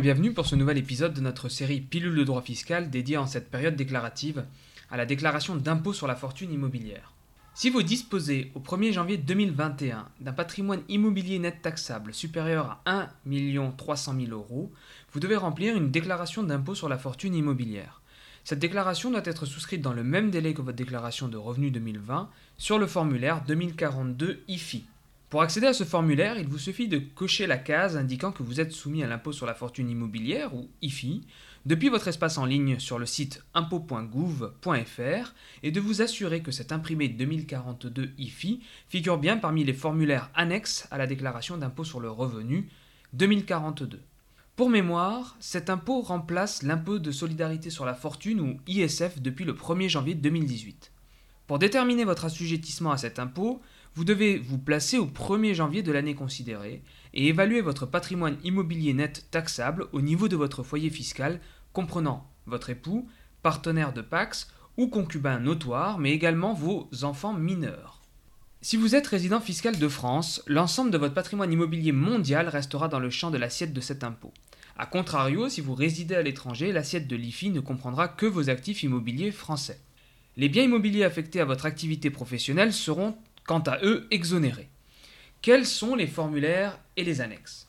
bienvenue pour ce nouvel épisode de notre série Pilule de droit fiscal dédiée en cette période déclarative à la déclaration d'impôt sur la fortune immobilière. Si vous disposez au 1er janvier 2021 d'un patrimoine immobilier net taxable supérieur à 1 300 000 euros, vous devez remplir une déclaration d'impôt sur la fortune immobilière. Cette déclaration doit être souscrite dans le même délai que votre déclaration de revenus 2020 sur le formulaire 2042 IFI. Pour accéder à ce formulaire, il vous suffit de cocher la case indiquant que vous êtes soumis à l'impôt sur la fortune immobilière, ou IFI, depuis votre espace en ligne sur le site impôt.gouv.fr et de vous assurer que cet imprimé 2042 IFI figure bien parmi les formulaires annexes à la déclaration d'impôt sur le revenu 2042. Pour mémoire, cet impôt remplace l'impôt de solidarité sur la fortune ou ISF depuis le 1er janvier 2018. Pour déterminer votre assujettissement à cet impôt, vous devez vous placer au 1er janvier de l'année considérée et évaluer votre patrimoine immobilier net taxable au niveau de votre foyer fiscal comprenant votre époux, partenaire de Pax ou concubin notoire, mais également vos enfants mineurs. Si vous êtes résident fiscal de France, l'ensemble de votre patrimoine immobilier mondial restera dans le champ de l'assiette de cet impôt. A contrario, si vous résidez à l'étranger, l'assiette de l'IFI ne comprendra que vos actifs immobiliers français. Les biens immobiliers affectés à votre activité professionnelle seront quant à eux exonérés. Quels sont les formulaires et les annexes?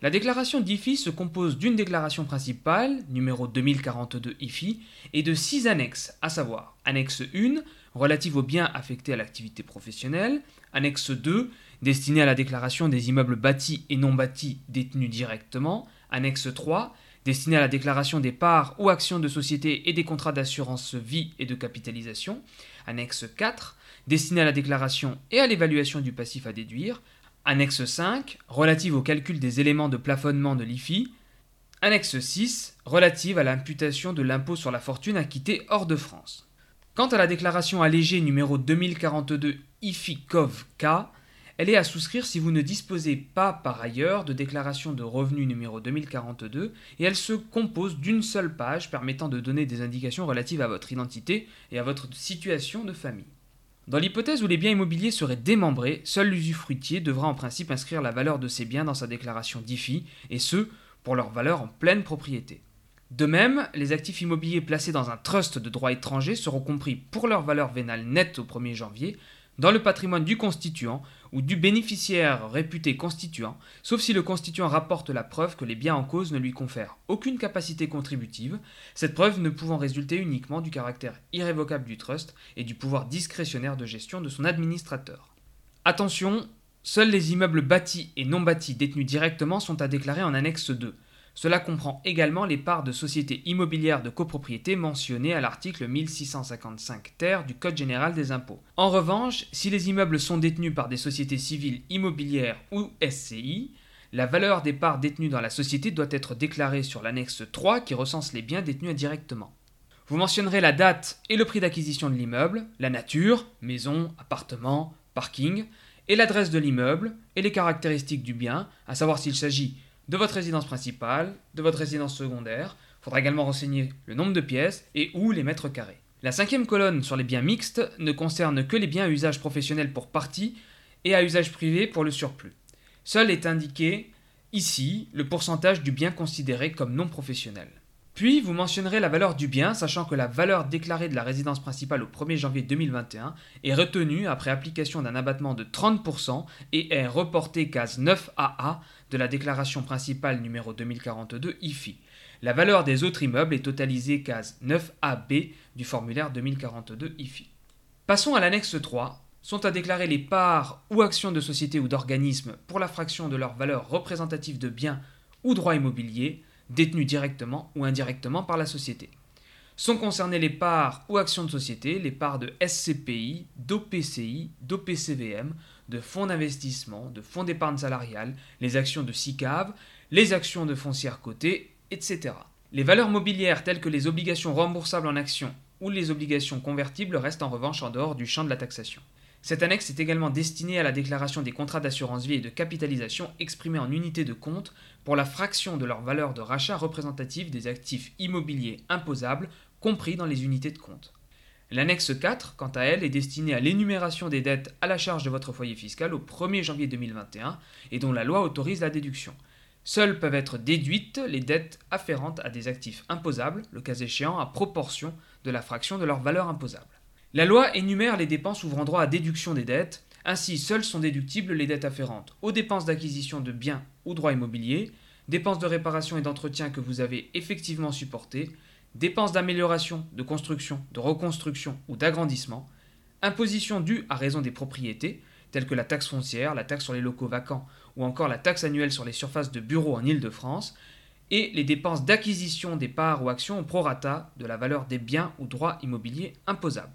La déclaration d'IFI se compose d'une déclaration principale, numéro 2042 IFI, et de six annexes, à savoir annexe 1, relative aux biens affectés à l'activité professionnelle, annexe 2, destinée à la déclaration des immeubles bâtis et non bâtis détenus directement, annexe 3, destinée à la déclaration des parts ou actions de société et des contrats d'assurance vie et de capitalisation, annexe 4, destinée à la déclaration et à l'évaluation du passif à déduire, annexe 5, relative au calcul des éléments de plafonnement de l'IFI, annexe 6, relative à l'imputation de l'impôt sur la fortune acquittée hors de France. Quant à la déclaration allégée numéro 2042 IFI-COV-K, elle est à souscrire si vous ne disposez pas par ailleurs de déclaration de revenus numéro 2042 et elle se compose d'une seule page permettant de donner des indications relatives à votre identité et à votre situation de famille. Dans l'hypothèse où les biens immobiliers seraient démembrés, seul l'usufruitier devra en principe inscrire la valeur de ses biens dans sa déclaration d'IFI, et ce, pour leur valeur en pleine propriété. De même, les actifs immobiliers placés dans un trust de droit étranger seront compris pour leur valeur vénale nette au 1er janvier, dans le patrimoine du constituant ou du bénéficiaire réputé constituant, sauf si le constituant rapporte la preuve que les biens en cause ne lui confèrent aucune capacité contributive, cette preuve ne pouvant résulter uniquement du caractère irrévocable du trust et du pouvoir discrétionnaire de gestion de son administrateur. Attention, seuls les immeubles bâtis et non bâtis détenus directement sont à déclarer en annexe 2. Cela comprend également les parts de sociétés immobilières de copropriété mentionnées à l'article 1655 ter du Code général des impôts. En revanche, si les immeubles sont détenus par des sociétés civiles immobilières ou SCI, la valeur des parts détenues dans la société doit être déclarée sur l'annexe 3 qui recense les biens détenus indirectement. Vous mentionnerez la date et le prix d'acquisition de l'immeuble, la nature, maison, appartement, parking, et l'adresse de l'immeuble et les caractéristiques du bien, à savoir s'il s'agit de votre résidence principale, de votre résidence secondaire. Il faudra également renseigner le nombre de pièces et où les mètres carrés. La cinquième colonne sur les biens mixtes ne concerne que les biens à usage professionnel pour partie et à usage privé pour le surplus. Seul est indiqué ici le pourcentage du bien considéré comme non professionnel. Puis vous mentionnerez la valeur du bien, sachant que la valeur déclarée de la résidence principale au 1er janvier 2021 est retenue après application d'un abattement de 30% et est reportée case 9AA de la déclaration principale numéro 2042 IFI. La valeur des autres immeubles est totalisée case 9AB du formulaire 2042 IFI. Passons à l'annexe 3. Sont à déclarer les parts ou actions de sociétés ou d'organismes pour la fraction de leur valeur représentative de biens ou droits immobiliers détenus directement ou indirectement par la société. Sont concernées les parts ou actions de société, les parts de SCPI, d'OPCI, d'OPCVM, de fonds d'investissement, de fonds d'épargne salariale, les actions de SICAV, les actions de foncières cotées, etc. Les valeurs mobilières telles que les obligations remboursables en actions ou les obligations convertibles restent en revanche en dehors du champ de la taxation. Cette annexe est également destinée à la déclaration des contrats d'assurance vie et de capitalisation exprimés en unités de compte pour la fraction de leur valeur de rachat représentative des actifs immobiliers imposables compris dans les unités de compte. L'annexe 4, quant à elle, est destinée à l'énumération des dettes à la charge de votre foyer fiscal au 1er janvier 2021 et dont la loi autorise la déduction. Seules peuvent être déduites les dettes afférentes à des actifs imposables, le cas échéant à proportion de la fraction de leur valeur imposable. La loi énumère les dépenses ouvrant droit à déduction des dettes, ainsi seules sont déductibles les dettes afférentes aux dépenses d'acquisition de biens ou droits immobiliers, dépenses de réparation et d'entretien que vous avez effectivement supportées, dépenses d'amélioration, de construction, de reconstruction ou d'agrandissement, impositions dues à raison des propriétés, telles que la taxe foncière, la taxe sur les locaux vacants ou encore la taxe annuelle sur les surfaces de bureaux en Île-de-France, et les dépenses d'acquisition des parts ou actions au prorata de la valeur des biens ou droits immobiliers imposables.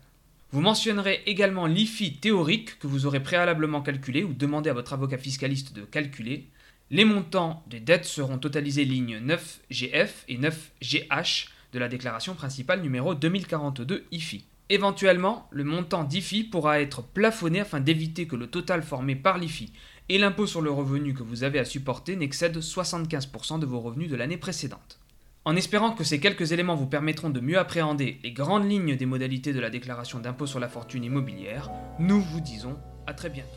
Vous mentionnerez également l'IFI théorique que vous aurez préalablement calculé ou demandé à votre avocat fiscaliste de calculer. Les montants des dettes seront totalisés lignes 9GF et 9GH de la déclaration principale numéro 2042 IFI. Éventuellement, le montant d'IFI pourra être plafonné afin d'éviter que le total formé par l'IFI et l'impôt sur le revenu que vous avez à supporter n'excède 75% de vos revenus de l'année précédente. En espérant que ces quelques éléments vous permettront de mieux appréhender les grandes lignes des modalités de la déclaration d'impôt sur la fortune immobilière, nous vous disons à très bientôt.